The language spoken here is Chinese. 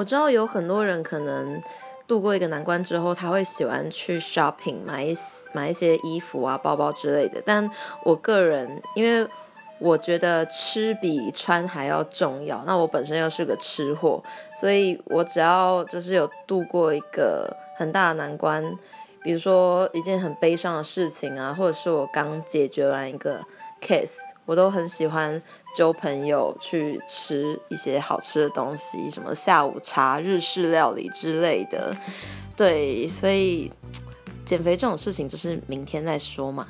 我知道有很多人可能度过一个难关之后，他会喜欢去 shopping 买一买一些衣服啊、包包之类的。但我个人，因为我觉得吃比穿还要重要，那我本身又是个吃货，所以我只要就是有度过一个很大的难关，比如说一件很悲伤的事情啊，或者是我刚解决完一个 case。我都很喜欢揪朋友去吃一些好吃的东西，什么下午茶、日式料理之类的。对，所以减肥这种事情就是明天再说嘛。